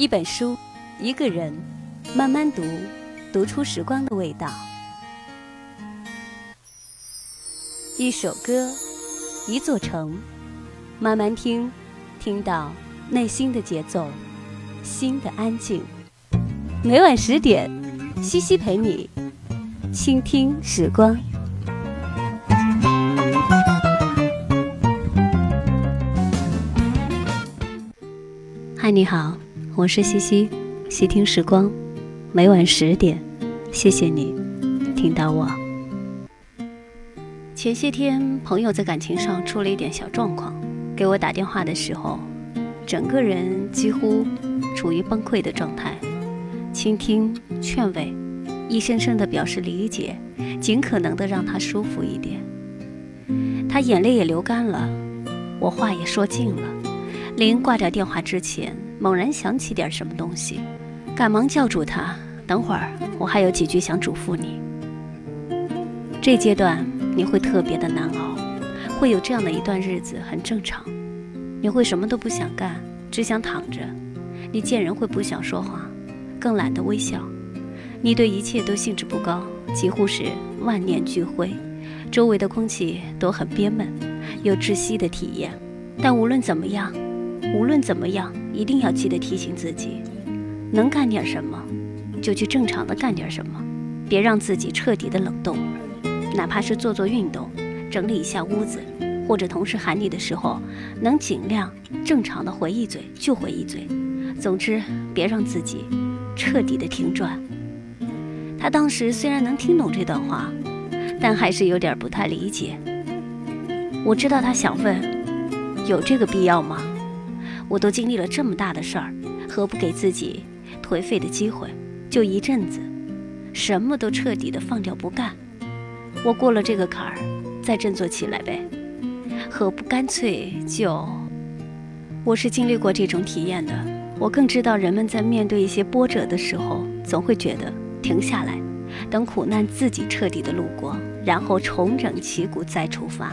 一本书，一个人，慢慢读，读出时光的味道。一首歌，一座城，慢慢听，听到内心的节奏，心的安静。每晚十点，西西陪你倾听时光。嗨，你好，我是西西，细听时光，每晚十点，谢谢你听到我。前些天，朋友在感情上出了一点小状况，给我打电话的时候，整个人几乎处于崩溃的状态。倾听、劝慰，一声声的表示理解，尽可能的让他舒服一点。他眼泪也流干了，我话也说尽了。临挂掉电话之前，猛然想起点什么东西，赶忙叫住他：“等会儿，我还有几句想嘱咐你。这阶段你会特别的难熬，会有这样的一段日子，很正常。你会什么都不想干，只想躺着。你见人会不想说话，更懒得微笑。你对一切都兴致不高，几乎是万念俱灰。周围的空气都很憋闷，有窒息的体验。但无论怎么样。”无论怎么样，一定要记得提醒自己，能干点什么，就去正常的干点什么，别让自己彻底的冷冻。哪怕是做做运动，整理一下屋子，或者同事喊你的时候，能尽量正常的回一嘴就回一嘴。总之，别让自己彻底的停转。他当时虽然能听懂这段话，但还是有点不太理解。我知道他想问，有这个必要吗？我都经历了这么大的事儿，何不给自己颓废的机会？就一阵子，什么都彻底的放掉不干。我过了这个坎儿，再振作起来呗。何不干脆就……我是经历过这种体验的，我更知道人们在面对一些波折的时候，总会觉得停下来，等苦难自己彻底的路过，然后重整旗鼓再出发。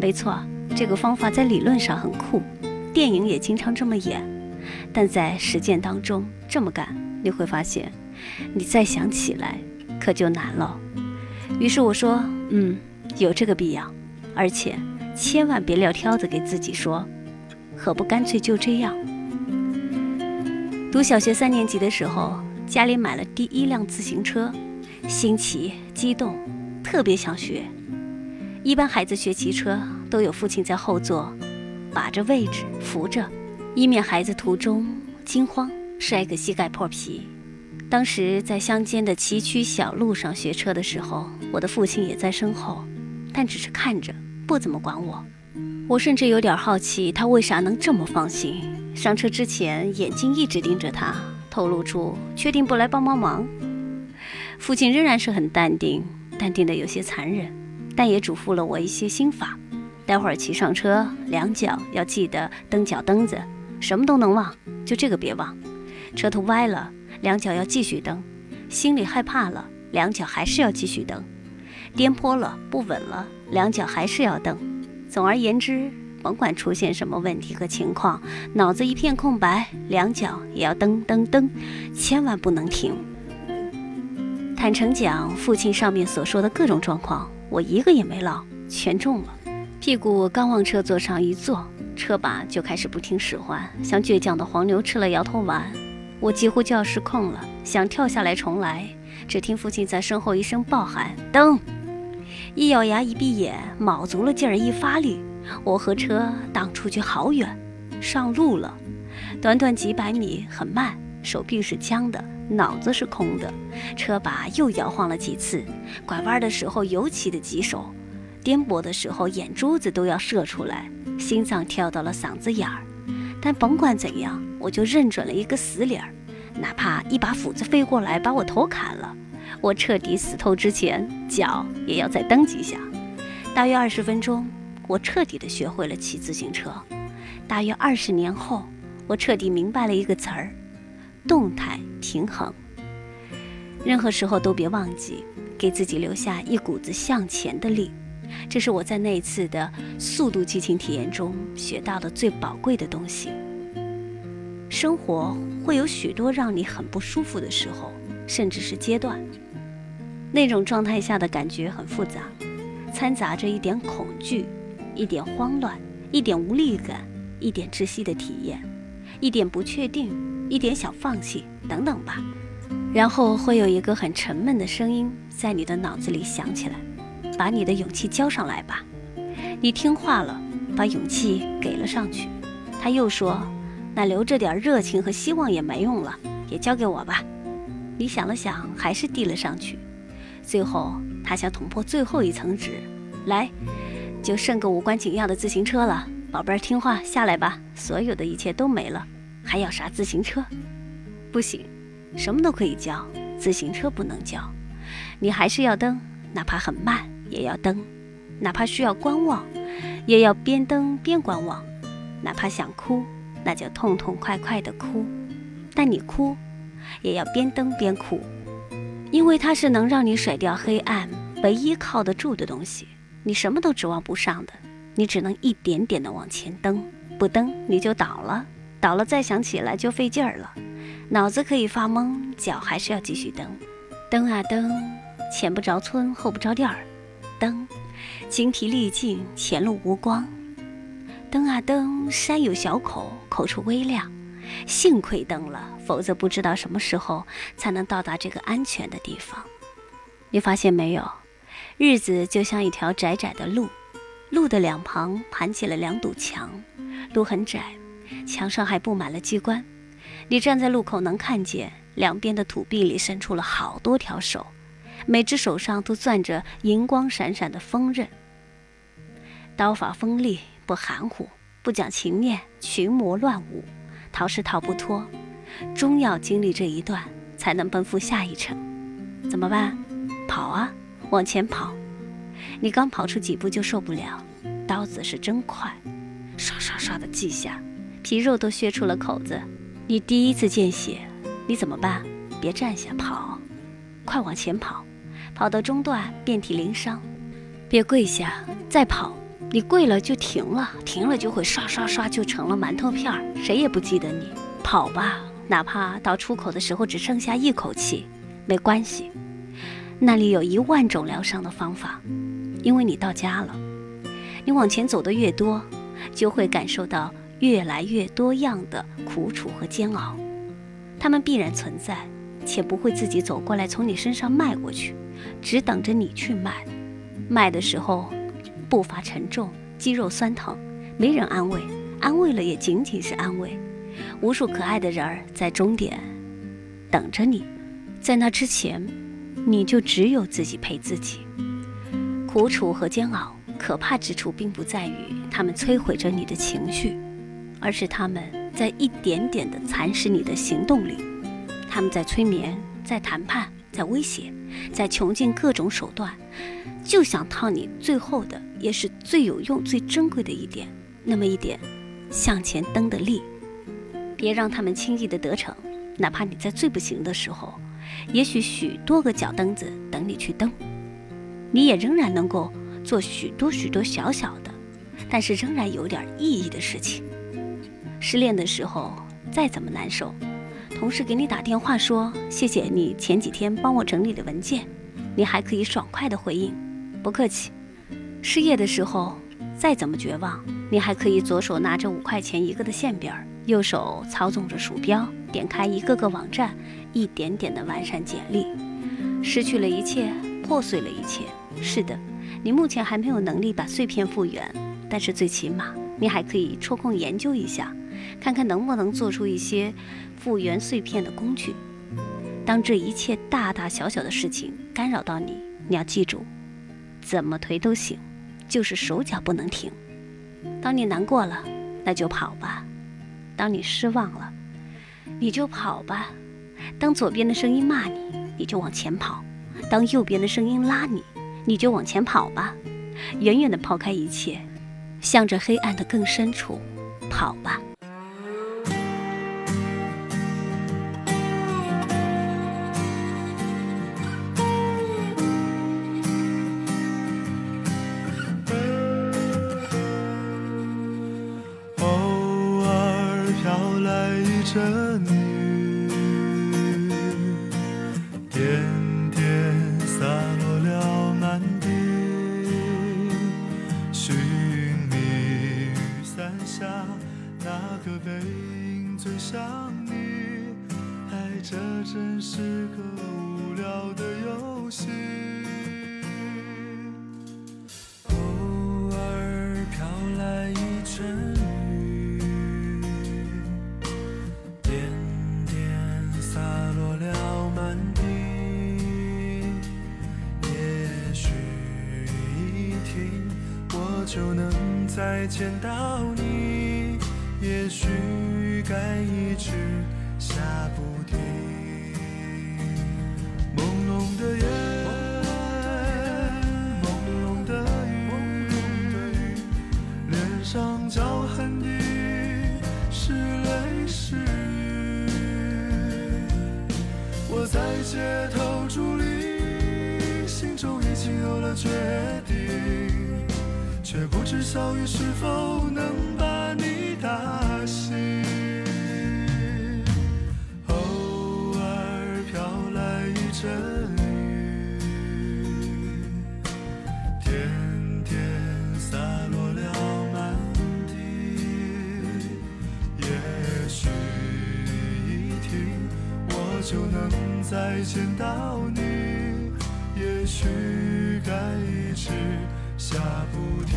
没错，这个方法在理论上很酷。电影也经常这么演，但在实践当中这么干，你会发现，你再想起来可就难了。于是我说，嗯，有这个必要，而且千万别撂挑子给自己说，何不干脆就这样？读小学三年级的时候，家里买了第一辆自行车，新奇激动，特别想学。一般孩子学骑车都有父亲在后座。把着位置扶着，以免孩子途中惊慌摔个膝盖破皮。当时在乡间的崎岖小路上学车的时候，我的父亲也在身后，但只是看着，不怎么管我。我甚至有点好奇，他为啥能这么放心？上车之前，眼睛一直盯着他，透露出确定不来帮帮忙。父亲仍然是很淡定，淡定的有些残忍，但也嘱咐了我一些心法。待会儿骑上车，两脚要记得蹬脚蹬子，什么都能忘，就这个别忘。车头歪了，两脚要继续蹬；心里害怕了，两脚还是要继续蹬；颠簸了，不稳了，两脚还是要蹬。总而言之，甭管出现什么问题和情况，脑子一片空白，两脚也要蹬蹬蹬，千万不能停。坦诚讲，父亲上面所说的各种状况，我一个也没落，全中了。屁股刚往车座上一坐，车把就开始不听使唤，像倔强的黄牛吃了摇头丸。我几乎就要失控了，想跳下来重来。只听父亲在身后一声暴喊：“蹬！”一咬牙，一闭眼，卯足了劲儿，一发力，我和车荡出去好远，上路了。短短几百米，很慢，手臂是僵的，脑子是空的。车把又摇晃了几次，拐弯的时候尤其的棘手。颠簸的时候，眼珠子都要射出来，心脏跳到了嗓子眼儿。但甭管怎样，我就认准了一个死理儿，哪怕一把斧子飞过来把我头砍了，我彻底死透之前，脚也要再蹬几下。大约二十分钟，我彻底的学会了骑自行车。大约二十年后，我彻底明白了一个词儿：动态平衡。任何时候都别忘记，给自己留下一股子向前的力。这是我在那一次的速度激情体验中学到的最宝贵的东西。生活会有许多让你很不舒服的时候，甚至是阶段。那种状态下的感觉很复杂，掺杂着一点恐惧，一点慌乱，一点无力感，一点窒息的体验，一点不确定，一点想放弃，等等吧。然后会有一个很沉闷的声音在你的脑子里响起来，把你的勇气交上来吧。你听话了，把勇气给了上去。他又说：“那留着点热情和希望也没用了，也交给我吧。”你想了想，还是递了上去。最后，他想捅破最后一层纸，来，就剩个无关紧要的自行车了。宝贝儿，听话下来吧。所有的一切都没了，还要啥自行车？不行，什么都可以交，自行车不能交。你还是要蹬，哪怕很慢也要蹬，哪怕需要观望，也要边蹬边观望。哪怕想哭，那就痛痛快快的哭，但你哭，也要边蹬边哭，因为它是能让你甩掉黑暗唯一靠得住的东西。你什么都指望不上的，你只能一点点的往前蹬，不蹬你就倒了，倒了再想起来就费劲儿了，脑子可以发懵，脚还是要继续蹬，蹬啊蹬，前不着村后不着店儿，灯，精疲力尽，前路无光。蹬啊蹬，山有小口，口处微亮。幸亏蹬了，否则不知道什么时候才能到达这个安全的地方。你发现没有？日子就像一条窄窄的路，路的两旁盘起了两堵墙，路很窄，墙上还布满了机关。你站在路口，能看见两边的土壁里伸出了好多条手，每只手上都攥着银光闪闪的锋刃，刀法锋利。不含糊，不讲情面，群魔乱舞，逃是逃不脱，终要经历这一段，才能奔赴下一程。怎么办？跑啊，往前跑！你刚跑出几步就受不了，刀子是真快，刷刷刷的记下，皮肉都削出了口子。你第一次见血，你怎么办？别站下，跑，快往前跑，跑到中段遍体鳞伤，别跪下，再跑。你跪了就停了，停了就会刷刷刷就成了馒头片儿，谁也不记得你。跑吧，哪怕到出口的时候只剩下一口气，没关系，那里有一万种疗伤的方法，因为你到家了。你往前走的越多，就会感受到越来越多样的苦楚和煎熬，他们必然存在，且不会自己走过来从你身上迈过去，只等着你去迈。迈的时候。步伐沉重，肌肉酸疼，没人安慰，安慰了也仅仅是安慰。无数可爱的人儿在终点等着你，在那之前，你就只有自己陪自己。苦楚和煎熬，可怕之处并不在于他们摧毁着你的情绪，而是他们在一点点地蚕食你的行动力。他们在催眠，在谈判，在威胁，在穷尽各种手段。就想套你最后的，也是最有用、最珍贵的一点，那么一点向前蹬的力。别让他们轻易的得逞，哪怕你在最不行的时候，也许许多个脚蹬子等你去蹬，你也仍然能够做许多许多小小的，但是仍然有点意义的事情。失恋的时候再怎么难受，同事给你打电话说谢谢你前几天帮我整理的文件，你还可以爽快的回应。不客气。失业的时候，再怎么绝望，你还可以左手拿着五块钱一个的馅饼，右手操纵着鼠标，点开一个个网站，一点点的完善简历。失去了一切，破碎了一切。是的，你目前还没有能力把碎片复原，但是最起码你还可以抽空研究一下，看看能不能做出一些复原碎片的工具。当这一切大大小小的事情干扰到你，你要记住。怎么推都行，就是手脚不能停。当你难过了，那就跑吧；当你失望了，你就跑吧；当左边的声音骂你，你就往前跑；当右边的声音拉你，你就往前跑吧。远远地抛开一切，向着黑暗的更深处跑吧。着你。见到你。也许该一直小雨是否能把你打醒。偶尔飘来一阵雨，点点洒落了满地。也许一停，我就能再见到你。也许该一直下不停。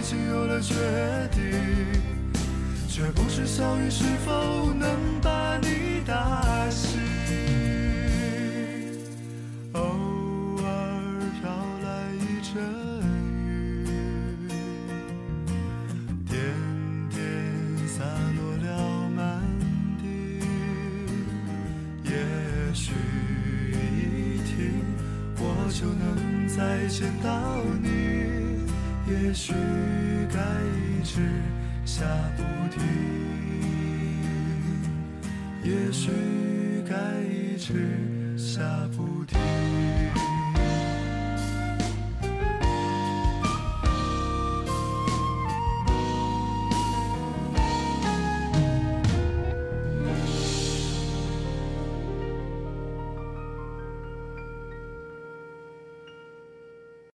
已经有了决定，却不知小雨是否能下不停。也许该一直下不停。